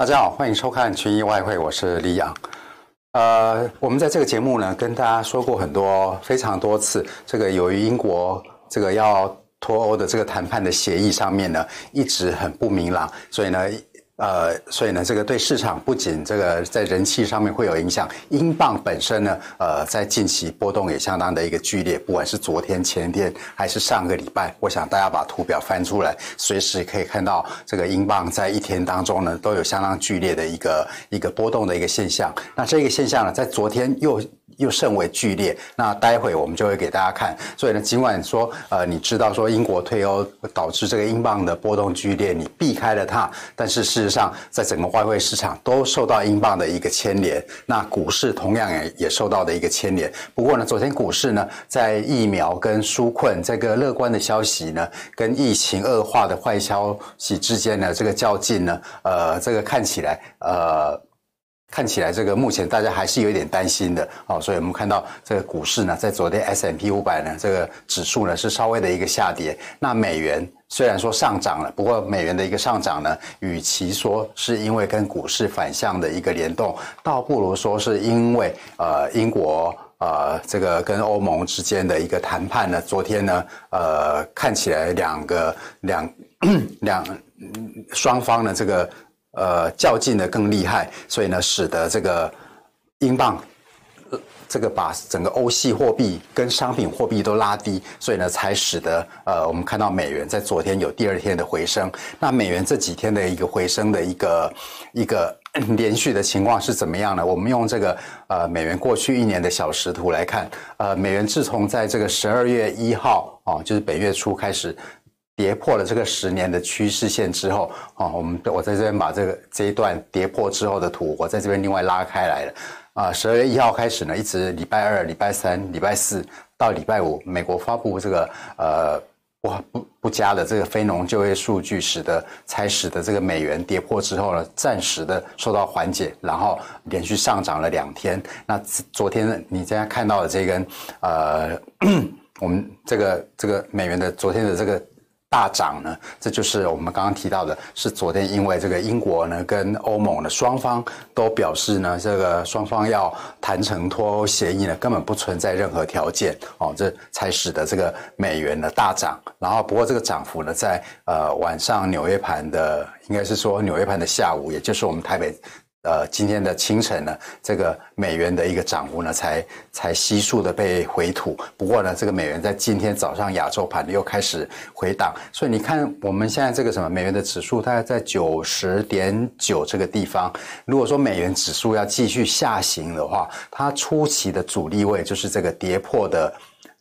大家好，欢迎收看群益外汇，我是李阳。呃，我们在这个节目呢，跟大家说过很多、非常多次，这个由于英国这个要脱欧的这个谈判的协议上面呢，一直很不明朗，所以呢。呃，所以呢，这个对市场不仅这个在人气上面会有影响，英镑本身呢，呃，在近期波动也相当的一个剧烈，不管是昨天、前天还是上个礼拜，我想大家把图表翻出来，随时可以看到这个英镑在一天当中呢，都有相当剧烈的一个一个波动的一个现象。那这个现象呢，在昨天又。又甚为剧烈，那待会我们就会给大家看。所以呢，尽管说，呃，你知道说英国退欧导致这个英镑的波动剧烈，你避开了它，但是事实上，在整个外汇市场都受到英镑的一个牵连。那股市同样也也受到的一个牵连。不过呢，昨天股市呢，在疫苗跟纾困这个乐观的消息呢，跟疫情恶化的坏消息之间呢，这个较劲呢，呃，这个看起来，呃。看起来这个目前大家还是有一点担心的哦，所以我们看到这个股市呢，在昨天 S&P 500呢，这个指数呢是稍微的一个下跌。那美元虽然说上涨了，不过美元的一个上涨呢，与其说是因为跟股市反向的一个联动，倒不如说是因为呃英国呃这个跟欧盟之间的一个谈判呢，昨天呢呃 看起来两个两两双方呢这个。呃，较劲的更厉害，所以呢，使得这个英镑，这个把整个欧系货币跟商品货币都拉低，所以呢，才使得呃，我们看到美元在昨天有第二天的回升。那美元这几天的一个回升的一个一个连续的情况是怎么样呢？我们用这个呃美元过去一年的小时图来看，呃，美元自从在这个十二月一号哦，就是本月初开始。跌破了这个十年的趋势线之后，啊，我们我在这边把这个这一段跌破之后的图，我在这边另外拉开来了。啊，十二月一号开始呢，一直礼拜二、礼拜三、礼拜四到礼拜五，美国发布这个呃不不不佳的这个非农就业数据，使得才使得这个美元跌破之后呢，暂时的受到缓解，然后连续上涨了两天。那昨天你现在看到的这根呃，我们这个这个美元的昨天的这个。大涨呢，这就是我们刚刚提到的，是昨天因为这个英国呢跟欧盟的双方都表示呢，这个双方要谈成脱欧协议呢，根本不存在任何条件哦，这才使得这个美元的大涨。然后不过这个涨幅呢，在呃晚上纽约盘的，应该是说纽约盘的下午，也就是我们台北。呃，今天的清晨呢，这个美元的一个涨幅呢，才才悉数的被回吐。不过呢，这个美元在今天早上亚洲盘又开始回档，所以你看我们现在这个什么美元的指数，大概在九十点九这个地方。如果说美元指数要继续下行的话，它初期的阻力位就是这个跌破的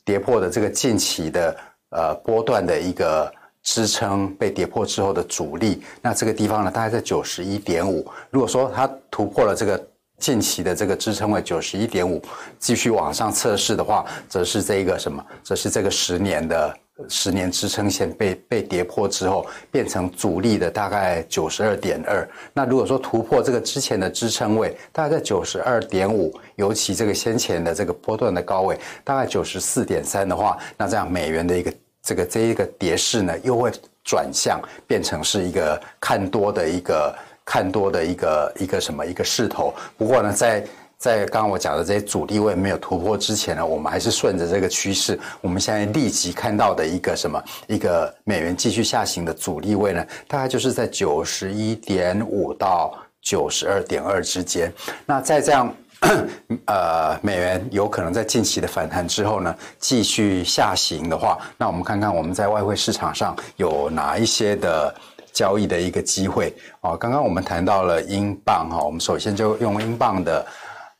跌破的这个近期的呃波段的一个。支撑被跌破之后的阻力，那这个地方呢，大概在九十一点五。如果说它突破了这个近期的这个支撑位九十一点五，继续往上测试的话，则是这一个什么？则是这个十年的十年支撑线被被跌破之后，变成阻力的大概九十二点二。那如果说突破这个之前的支撑位，大概在九十二点五，尤其这个先前的这个波段的高位，大概九十四点三的话，那这样美元的一个。这个这一个跌势呢，又会转向变成是一个看多的一个看多的一个一个什么一个势头。不过呢，在在刚刚我讲的这些阻力位没有突破之前呢，我们还是顺着这个趋势。我们现在立即看到的一个什么一个美元继续下行的阻力位呢，大概就是在九十一点五到九十二点二之间。那在这样。呃，美元有可能在近期的反弹之后呢，继续下行的话，那我们看看我们在外汇市场上有哪一些的交易的一个机会啊。刚刚我们谈到了英镑哈，我们首先就用英镑的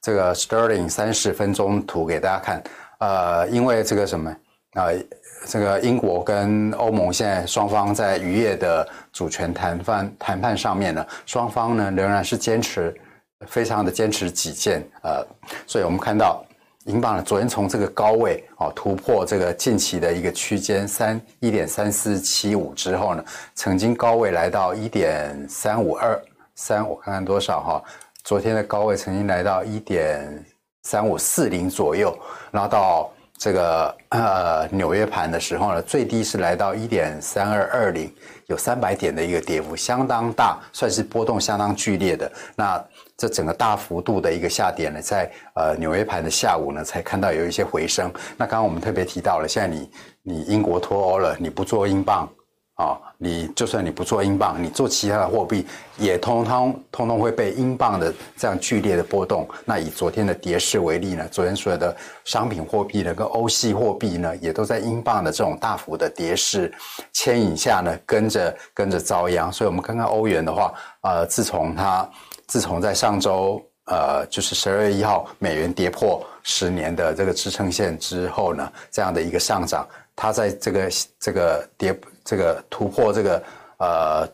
这个 Sterling 三十分钟图给大家看。呃，因为这个什么啊、呃，这个英国跟欧盟现在双方在渔业的主权谈判谈判上面呢，双方呢仍然是坚持。非常的坚持己见，呃，所以我们看到英镑呢，昨天从这个高位哦突破这个近期的一个区间三一点三四七五之后呢，曾经高位来到一点三五二三，我看看多少哈，昨天的高位曾经来到一点三五四零左右，然后到这个呃纽约盘的时候呢，最低是来到一点三二二零，有三百点的一个跌幅，相当大，算是波动相当剧烈的。那这整个大幅度的一个下跌呢，在呃纽约盘的下午呢，才看到有一些回升。那刚刚我们特别提到了，现在你你英国脱欧了，你不做英镑。啊、你就算你不做英镑，你做其他的货币，也通通通通会被英镑的这样剧烈的波动。那以昨天的跌势为例呢，昨天所有的商品货币呢，跟欧系货币呢，也都在英镑的这种大幅的跌势牵引下呢，跟着跟着遭殃。所以，我们看看欧元的话，呃，自从它自从在上周，呃，就是十二月一号美元跌破十年的这个支撑线之后呢，这样的一个上涨，它在这个这个跌。这个突破这个呃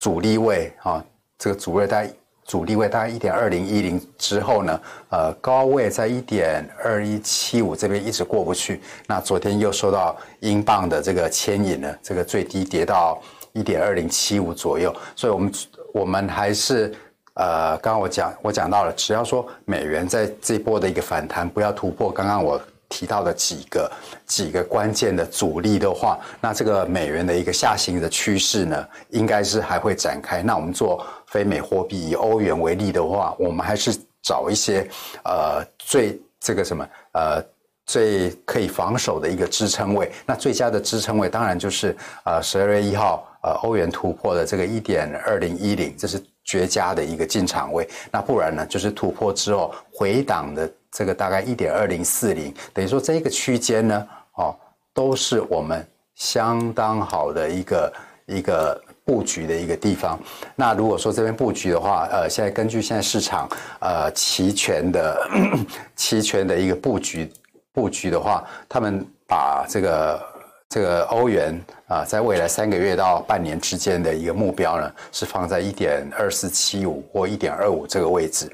阻力位啊，这个阻力大概阻力位大概一点二零一零之后呢，呃高位在一点二一七五这边一直过不去。那昨天又受到英镑的这个牵引呢，这个最低跌到一点二零七五左右。所以我们我们还是呃，刚刚我讲我讲到了，只要说美元在这波的一个反弹不要突破，刚刚我。提到的几个几个关键的阻力的话，那这个美元的一个下行的趋势呢，应该是还会展开。那我们做非美货币，以欧元为例的话，我们还是找一些呃最这个什么呃最可以防守的一个支撑位。那最佳的支撑位当然就是呃十二月一号呃欧元突破的这个一点二零一零，这是绝佳的一个进场位。那不然呢，就是突破之后回档的。这个大概一点二零四零，等于说这个区间呢，哦，都是我们相当好的一个一个布局的一个地方。那如果说这边布局的话，呃，现在根据现在市场呃期权的 期权的一个布局布局的话，他们把这个这个欧元啊，在未来三个月到半年之间的一个目标呢，是放在一点二四七五或一点二五这个位置。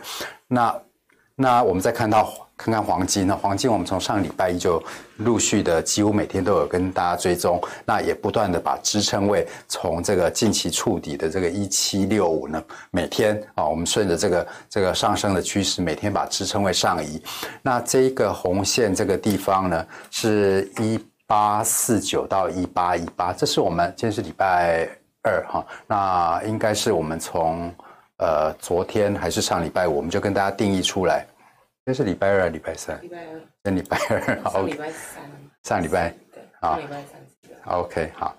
那那我们再看到看看黄金，那黄金我们从上礼拜一就陆续的几乎每天都有跟大家追踪，那也不断的把支撑位从这个近期触底的这个一七六五呢，每天啊我们顺着这个这个上升的趋势，每天把支撑位上移。那这一个红线这个地方呢是一八四九到一八一八，这是我们今天是礼拜二哈，那应该是我们从。呃，昨天还是上礼拜五，我们就跟大家定义出来，今天是礼拜二礼拜三？礼拜二。那礼拜二，礼拜三。上礼拜。对。好。上礼拜三。OK，好。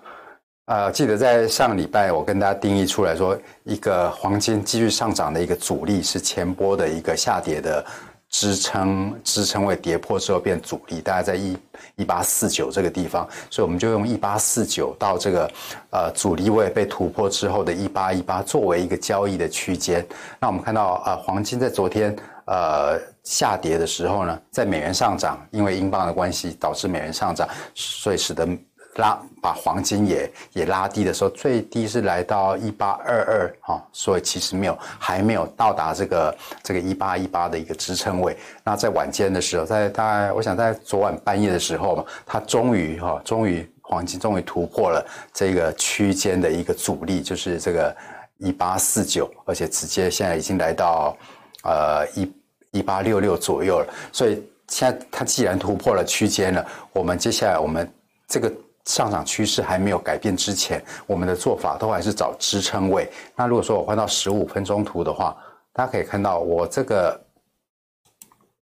呃，记得在上礼拜我跟大家定义出来说，一个黄金继续上涨的一个阻力是前波的一个下跌的。支撑支撑位跌破之后变阻力，大概在一一八四九这个地方，所以我们就用一八四九到这个呃阻力位被突破之后的一八一八作为一个交易的区间。那我们看到呃黄金在昨天呃下跌的时候呢，在美元上涨，因为英镑的关系导致美元上涨，所以使得。拉把黄金也也拉低的时候，最低是来到一八二二哈，所以其实没有还没有到达这个这个一八一八的一个支撑位。那在晚间的时候，在大概我想在昨晚半夜的时候嘛，它终于哈，终于黄金终于突破了这个区间的一个阻力，就是这个一八四九，而且直接现在已经来到呃一一八六六左右了。所以现在它既然突破了区间了，我们接下来我们这个。上涨趋势还没有改变之前，我们的做法都还是找支撑位。那如果说我换到十五分钟图的话，大家可以看到我这个，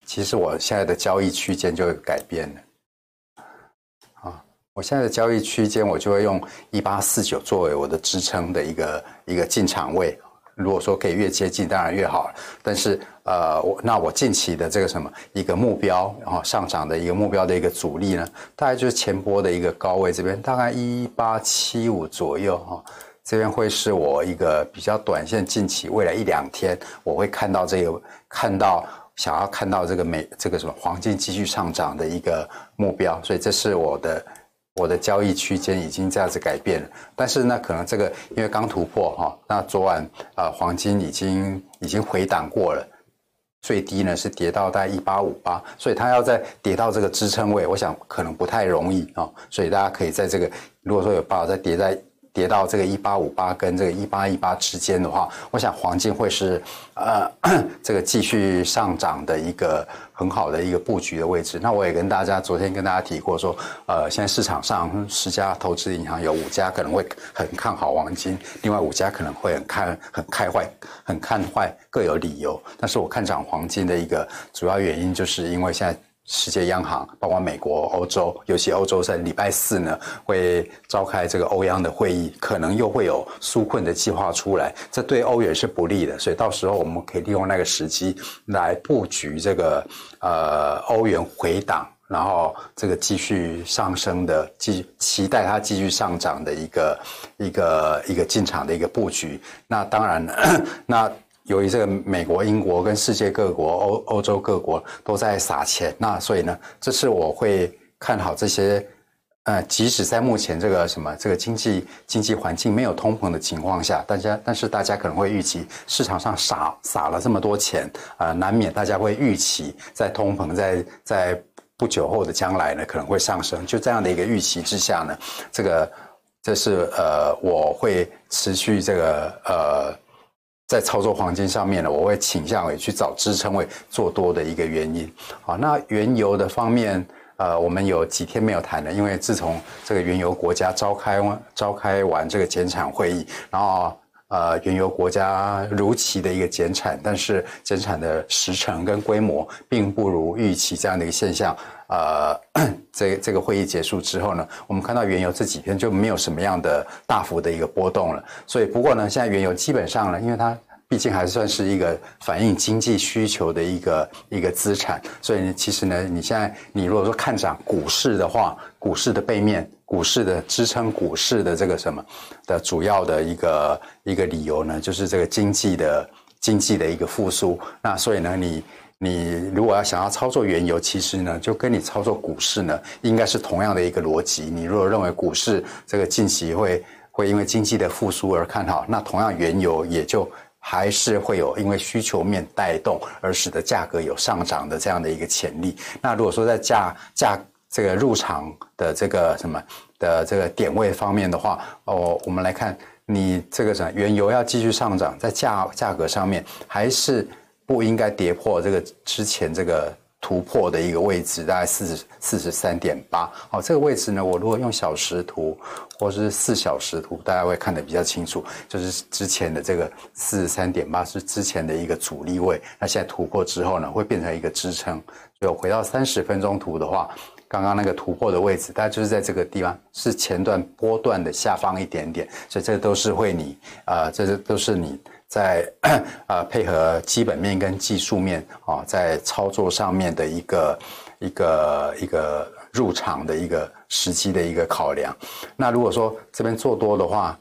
其实我现在的交易区间就改变了。啊，我现在的交易区间我就会用一八四九作为我的支撑的一个一个进场位。如果说可以越接近，当然越好。但是，呃，我那我近期的这个什么一个目标，然后上涨的一个目标的一个阻力呢，大概就是前波的一个高位这边，大概一八七五左右哈。这边会是我一个比较短线近期未来一两天，我会看到这个看到想要看到这个美这个什么黄金继续上涨的一个目标，所以这是我的。我的交易区间已经这样子改变了，但是呢，可能这个因为刚突破哈，那昨晚啊、黄金已经已经回档过了，最低呢是跌到大概一八五八，所以它要再跌到这个支撑位，我想可能不太容易啊，所以大家可以在这个如果说有把握再跌在跌到这个一八五八跟这个一八一八之间的话，我想黄金会是呃 这个继续上涨的一个很好的一个布局的位置。那我也跟大家昨天跟大家提过说，呃，现在市场上十家投资银行有五家可能会很看好黄金，另外五家可能会很看很看坏，很看坏，各有理由。但是我看涨黄金的一个主要原因，就是因为现在。世界央行，包括美国、欧洲，尤其欧洲在礼拜四呢会召开这个欧央的会议，可能又会有纾困的计划出来，这对欧元是不利的，所以到时候我们可以利用那个时机来布局这个呃欧元回档，然后这个继续上升的，继期待它继续上涨的一个一个一个进场的一个布局。那当然，那。由于这个美国、英国跟世界各国、欧欧洲各国都在撒钱，那所以呢，这次我会看好这些，呃，即使在目前这个什么这个经济经济环境没有通膨的情况下，大家但是大家可能会预期市场上撒撒了这么多钱，啊、难免大家会预期在通膨在在不久后的将来呢可能会上升，就这样的一个预期之下呢，这个这是呃我会持续这个呃。在操作黄金上面呢，我会倾向于去找支撑位做多的一个原因。好，那原油的方面，呃，我们有几天没有谈了，因为自从这个原油国家召开召开完这个减产会议，然后呃，原油国家如期的一个减产，但是减产的时程跟规模并不如预期这样的一个现象。呃，这这个会议结束之后呢，我们看到原油这几天就没有什么样的大幅的一个波动了。所以不过呢，现在原油基本上呢，因为它毕竟还算是一个反映经济需求的一个一个资产，所以，其实呢，你现在你如果说看涨股市的话，股市的背面，股市的支撑，股市的这个什么的主要的一个一个理由呢，就是这个经济的经济的一个复苏。那所以呢，你。你如果要想要操作原油，其实呢，就跟你操作股市呢，应该是同样的一个逻辑。你如果认为股市这个近期会会因为经济的复苏而看好，那同样原油也就还是会有因为需求面带动而使得价格有上涨的这样的一个潜力。那如果说在价价这个入场的这个什么的这个点位方面的话，哦，我们来看你这个什么原油要继续上涨，在价价格上面还是。不应该跌破这个之前这个突破的一个位置，大概四十四十三点八。好，这个位置呢，我如果用小时图或是四小时图，大家会看得比较清楚。就是之前的这个四十三点八是之前的一个阻力位，那现在突破之后呢，会变成一个支撑。就回到三十分钟图的话，刚刚那个突破的位置，大概就是在这个地方，是前段波段的下方一点点。所以这都是会你啊、呃，这是都是你。在呃配合基本面跟技术面啊，在操作上面的一个一个一个入场的一个时机的一个考量。那如果说这边做多的话，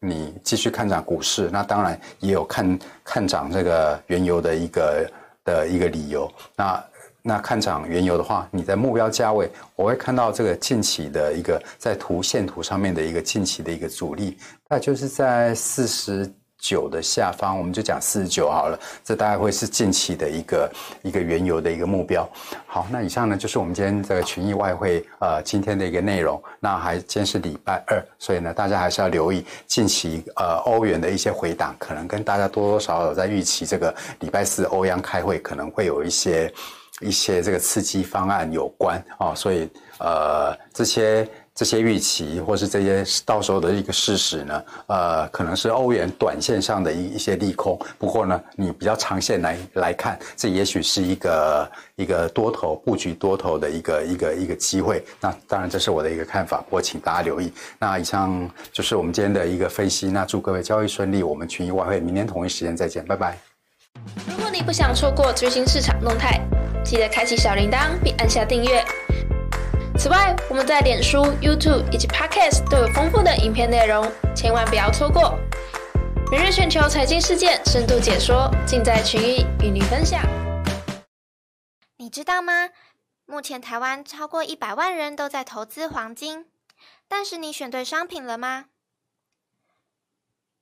你继续看涨股市，那当然也有看看涨这个原油的一个的一个理由。那那看涨原油的话，你在目标价位，我会看到这个近期的一个在图线图上面的一个近期的一个阻力，那就是在四十。九的下方，我们就讲四十九好了，这大概会是近期的一个一个原油的一个目标。好，那以上呢就是我们今天这个群益外汇呃今天的一个内容。那还今天是礼拜二，所以呢大家还是要留意近期呃欧元的一些回档，可能跟大家多多少少在预期这个礼拜四欧央开会可能会有一些一些这个刺激方案有关啊、所以呃这些。这些预期或是这些到时候的一个事实呢，呃，可能是欧元短线上的一一些利空。不过呢，你比较长线来来看，这也许是一个一个多头布局多头的一个一个一个机会。那当然这是我的一个看法，不过请大家留意。那以上就是我们今天的一个分析。那祝各位交易顺利，我们群益外汇明天同一时间再见，拜拜。如果你不想错过最新市场动态，记得开启小铃铛并按下订阅。此外，我们在脸书、YouTube 以及 Podcast 都有丰富的影片内容，千万不要错过。每日全球财经事件深度解说，尽在群益与你分享。你知道吗？目前台湾超过一百万人都在投资黄金，但是你选对商品了吗？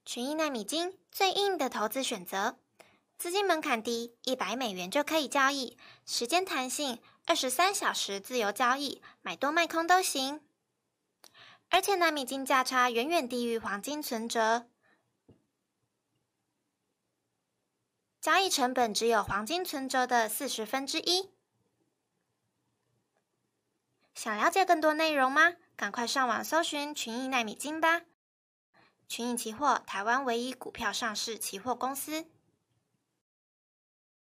群益奈米金最硬的投资选择，资金门槛低，一百美元就可以交易，时间弹性。二十三小时自由交易，买多卖空都行。而且纳米金价差远远低于黄金存折，交易成本只有黄金存折的四十分之一。想了解更多内容吗？赶快上网搜寻群益纳米金吧！群益期货，台湾唯一股票上市期货公司。